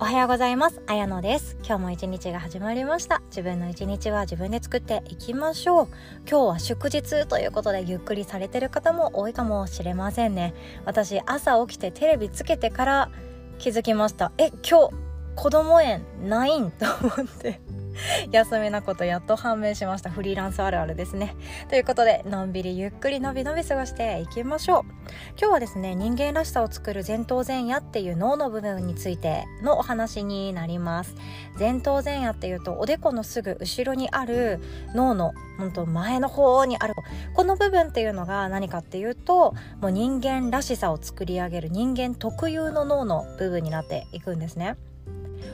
おはようございます。あやのです。今日も一日が始まりました。自分の一日は自分で作っていきましょう。今日は祝日ということでゆっくりされてる方も多いかもしれませんね。私朝起きてテレビつけてから気づきました。え、今日子供園ないん？と思って 休みなことやっと判明しました。フリーランスあるあるですね。ということでのんびりゆっくりのびのび過ごしていきましょう。今日はですね人間らしさを作る前頭前野っていう脳の部分についてのお話になります。前頭前野っていうとおでこのすぐ後ろにある脳の本当前の方にある。この部分っていうのが何かっていうともう人間らしさを作り上げる人間特有の脳の部分になっていくんですね。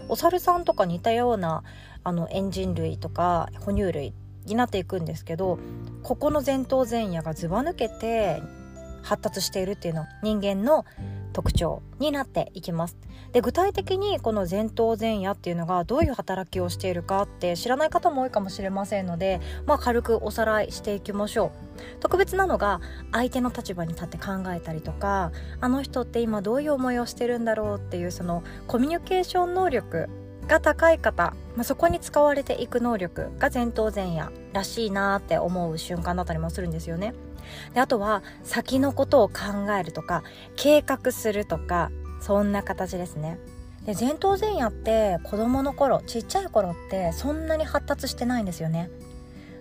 お猿さんとか似たようなあのエンジン類とか哺乳類になっていくんですけどここの前頭前野がずば抜けて発達しているっていうのは人間の特徴になっていきます。で具体的にこの前頭前野っていうのがどういう働きをしているかって知らない方も多いかもしれませんので、まあ、軽くおさらいしていきましょう。特別なのが相手の立場に立って考えたりとかあの人って今どういう思いをしてるんだろうっていうそのコミュニケーション能力が高い方、まあ、そこに使われていく能力が前頭前野らしいなって思う瞬間だったりもするんですよね。であとは先のことを考えるとか計画するとかそんな形ですね。で前頭前野って子供の頃ちっちゃい頃ってそんなに発達してないんですよね。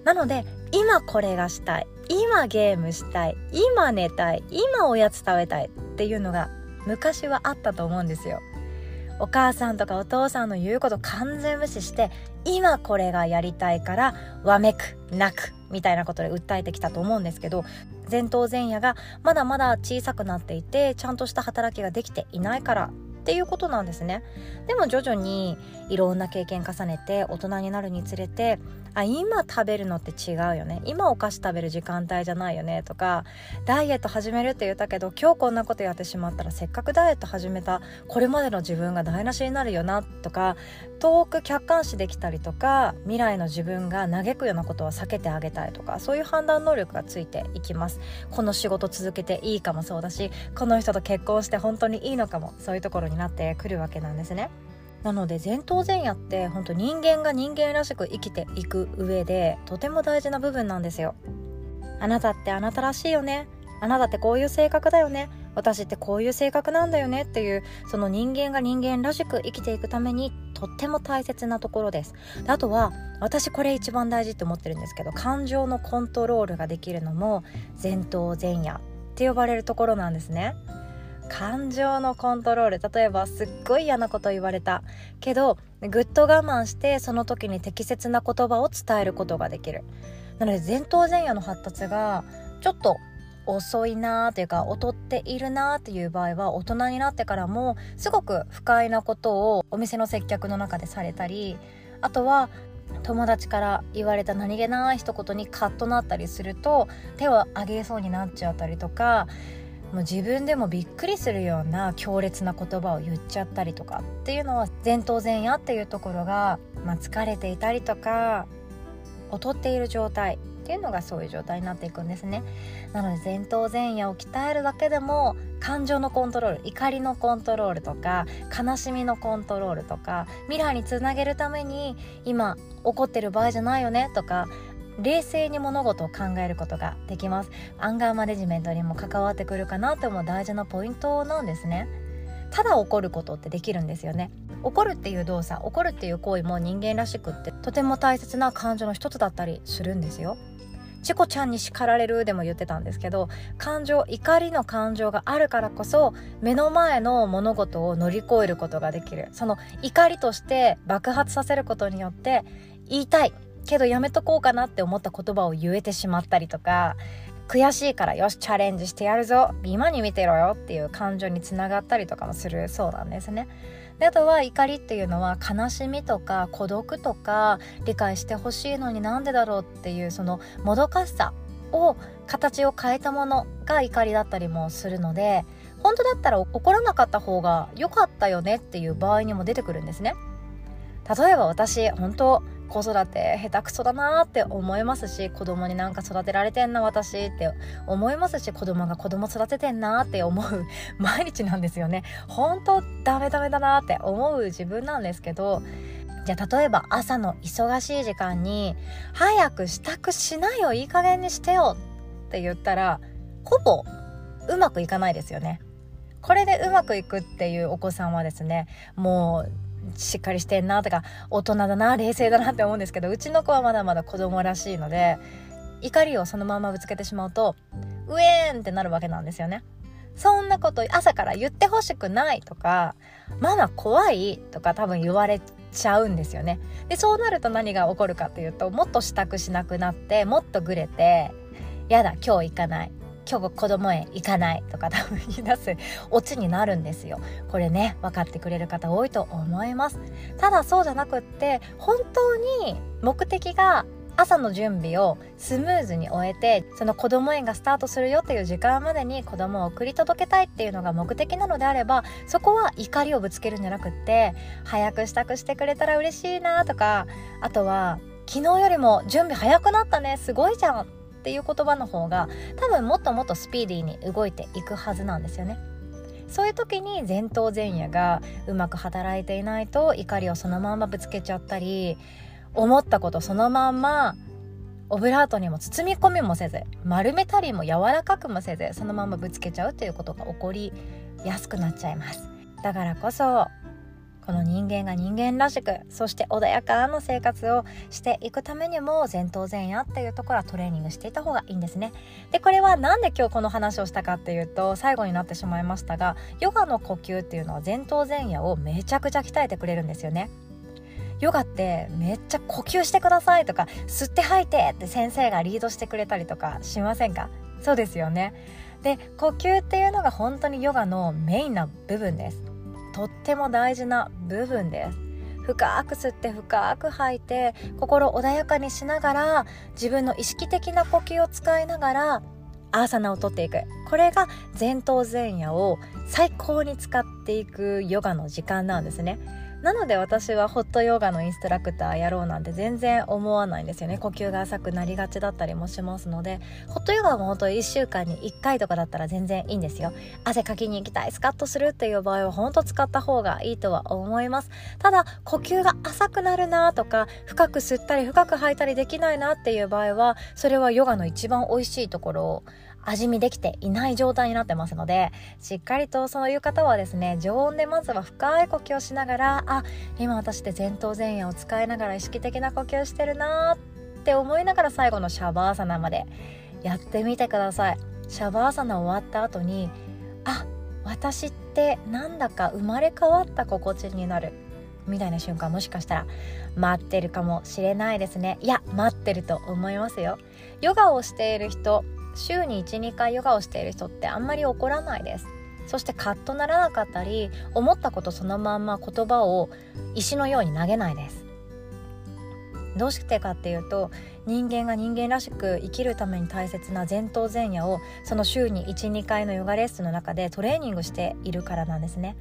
なので今これがしたい今ゲームしたい今寝たい今おやつ食べたいっていうのが昔はあったと思うんですよ。お母さんとかお父さんの言うこと完全無視して今これがやりたいからわめく泣くみたいなことで訴えてきたと思うんですけど前頭前野がまだまだ小さくなっていてちゃんとした働きができていないからっていうことなんですね。でも徐々にいろんな経験重ねて大人になるにつれてあ今食べるのって違うよね。今お菓子食べる時間帯じゃないよね。とかダイエット始めるって言ったけど今日こんなことやってしまったらせっかくダイエット始めたこれまでの自分が台無しになるよな。とか遠く客観視できたりとか未来の自分が嘆くようなことは避けてあげたいとかそういう判断能力がついていきます。この仕事続けていいかもそうだしこの人と結婚して本当にいいのかも。そういうところになってくるわけなんですね。なので前頭前野って本当人間が人間らしく生きていく上でとても大事な部分なんですよ。あなたってあなたらしいよね。あなたってこういう性格だよね。私ってこういう性格なんだよね。っていうその人間が人間らしく生きていくためにとっても大切なところです。であとは私これ一番大事って思ってるんですけど感情のコントロールができるのも前頭前野って呼ばれるところなんですね。感情のコントロール。例えばすっごい嫌なこと言われた。けどぐっと我慢してその時に適切な言葉を伝えることができる。なので前頭前野の発達がちょっと遅いなーというか劣っているなーっていう場合は大人になってからもすごく不快なことをお店の接客の中でされたりあとは友達から言われた何気ない一言にカッとなったりすると手を挙げそうになっちゃったりとかもう自分でもびっくりするような強烈な言葉を言っちゃったりとかっていうのは前頭前野っていうところが、まあ、疲れていたりとか劣っている状態っていうのがそういう状態になっていくんですね。なので前頭前野を鍛えるだけでも感情のコントロール怒りのコントロールとか悲しみのコントロールとか未来につなげるために今怒ってる場合じゃないよねとか冷静に物事を考えることができます。アンガーマネジメントにも関わってくるかなと思う大事なポイントなんですね。ただ怒ることってできるんですよね。怒るっていう動作怒るっていう行為も人間らしくってとても大切な感情の一つだったりするんですよ。チコちゃんに叱られるでも言ってたんですけど感情怒りの感情があるからこそ目の前の物事を乗り越えることができる。その怒りとして爆発させることによって言いたい。けどやめとこうかなって思った言葉を言えてしまったりとか悔しいからよしチャレンジしてやるぞ今に見てろよっていう感情につながったりとかもするそうなんですね。であとは怒りっていうのは悲しみとか孤独とか理解してほしいのになんでだろうっていうそのもどかしさを形を変えたものが怒りだったりもするので本当だったら怒らなかった方が良かったよねっていう場合にも出てくるんですね。例えば私本当子育て下手くそだなって思いますし子供になんか育てられてんな私って思いますし子供が子供育ててんなって思う 毎日なんですよね本当ダメダメだなって思う自分なんですけどじゃあ例えば朝の忙しい時間に「早く支度しないよいい加減にしてよ」って言ったらほぼうまくいかないですよね。これでうまくいくっていうお子さんはですねもうしっかりしてんなとか大人だな冷静だなって思うんですけどうちの子はまだまだ子供らしいので怒りをそのままぶつけてしまうとウェーンってなるわけなんですよね。そんなこと朝から言ってほしくないとかママ怖いとか多分言われちゃうんですよね。でそうなると何が起こるかっていうともっと支度しなくなってもっとグレてやだ今日行かない今日子供園行かないとか多分言い出すオチになるんですよ。これね分かってくれる方多いと思います。ただそうじゃなくって本当に目的が朝の準備をスムーズに終えてその子供園がスタートするよっていう時間までに子供を送り届けたいっていうのが目的なのであればそこは怒りをぶつけるんじゃなくって早く支度してくれたら嬉しいなとかあとは昨日よりも準備早くなったねすごいじゃんっていう言葉の方が多分もっともっとスピーディーに動いていくはずなんですよね。そういう時に前頭前野がうまく働いていないと怒りをそのままぶつけちゃったり思ったことそのまんまオブラートにも包み込みもせず丸めたりも柔らかくもせずそのままぶつけちゃうっていうことが起こりやすくなっちゃいますだからこそこの人間が人間らしくそして穏やかな生活をしていくためにも前頭前野っていうところはトレーニングしていた方がいいんですね。でこれは何で今日この話をしたかっていうと最後になってしまいましたがヨガの呼吸っていうのは前頭前野をめちゃくちゃ鍛えてくれるんですよね。ヨガってめっちゃ呼吸してくださいとか吸って吐いてって先生がリードしてくれたりとかしませんか？そうですよね。で呼吸っていうのが本当にヨガのメインな部分です。とっても大事な部分です。深く吸って深く吐いて心穏やかにしながら自分の意識的な呼吸を使いながらアーサナをとっていく。これが前頭前野を最高に使っていくヨガの時間なんですね。なので私はホットヨガのインストラクターやろうなんて全然思わないんですよね。呼吸が浅くなりがちだったりもしますのでホットヨガも本当1週間に1回とかだったら全然いいんですよ。汗かきに行きたいスカッとするっていう場合は本当使った方がいいとは思います。ただ呼吸が浅くなるなとか深く吸ったり深く吐いたりできないなっていう場合はそれはヨガの一番美味しいところを味見できていない状態になってますのでしっかりとそういう方はですね常温でまずは深い呼吸をしながらあ今私で前頭前野を使いながら意識的な呼吸してるなって思いながら最後のシャバーサナまでやってみてください。シャバーサナ終わった後にあ私ってなんだか生まれ変わった心地になる。みたいな瞬間もしかしたら待ってるかもしれないですね。いや待ってると思いますよ。ヨガをしている人週に12回ヨガをしている人ってあんまり怒らないです。そしてカッとならなかったり思ったことそのまんま言葉を石のように投げないです。どうしてかっていうと人間が人間らしく生きるために大切な前頭前野をその週に12回のヨガレッスンの中でトレーニングしているからなんですね。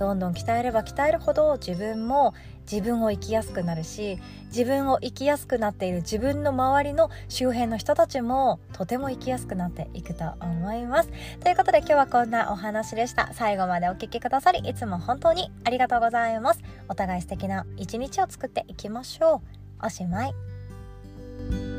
どんどん鍛えれば鍛えるほど自分も自分を生きやすくなるし自分を生きやすくなっている自分の周りの周辺の人たちもとても生きやすくなっていくと思います。ということで今日はこんなお話でした。最後までお聴きくださりいつも本当にありがとうございます。お互い素敵な一日を作っていきましょう。おしまい。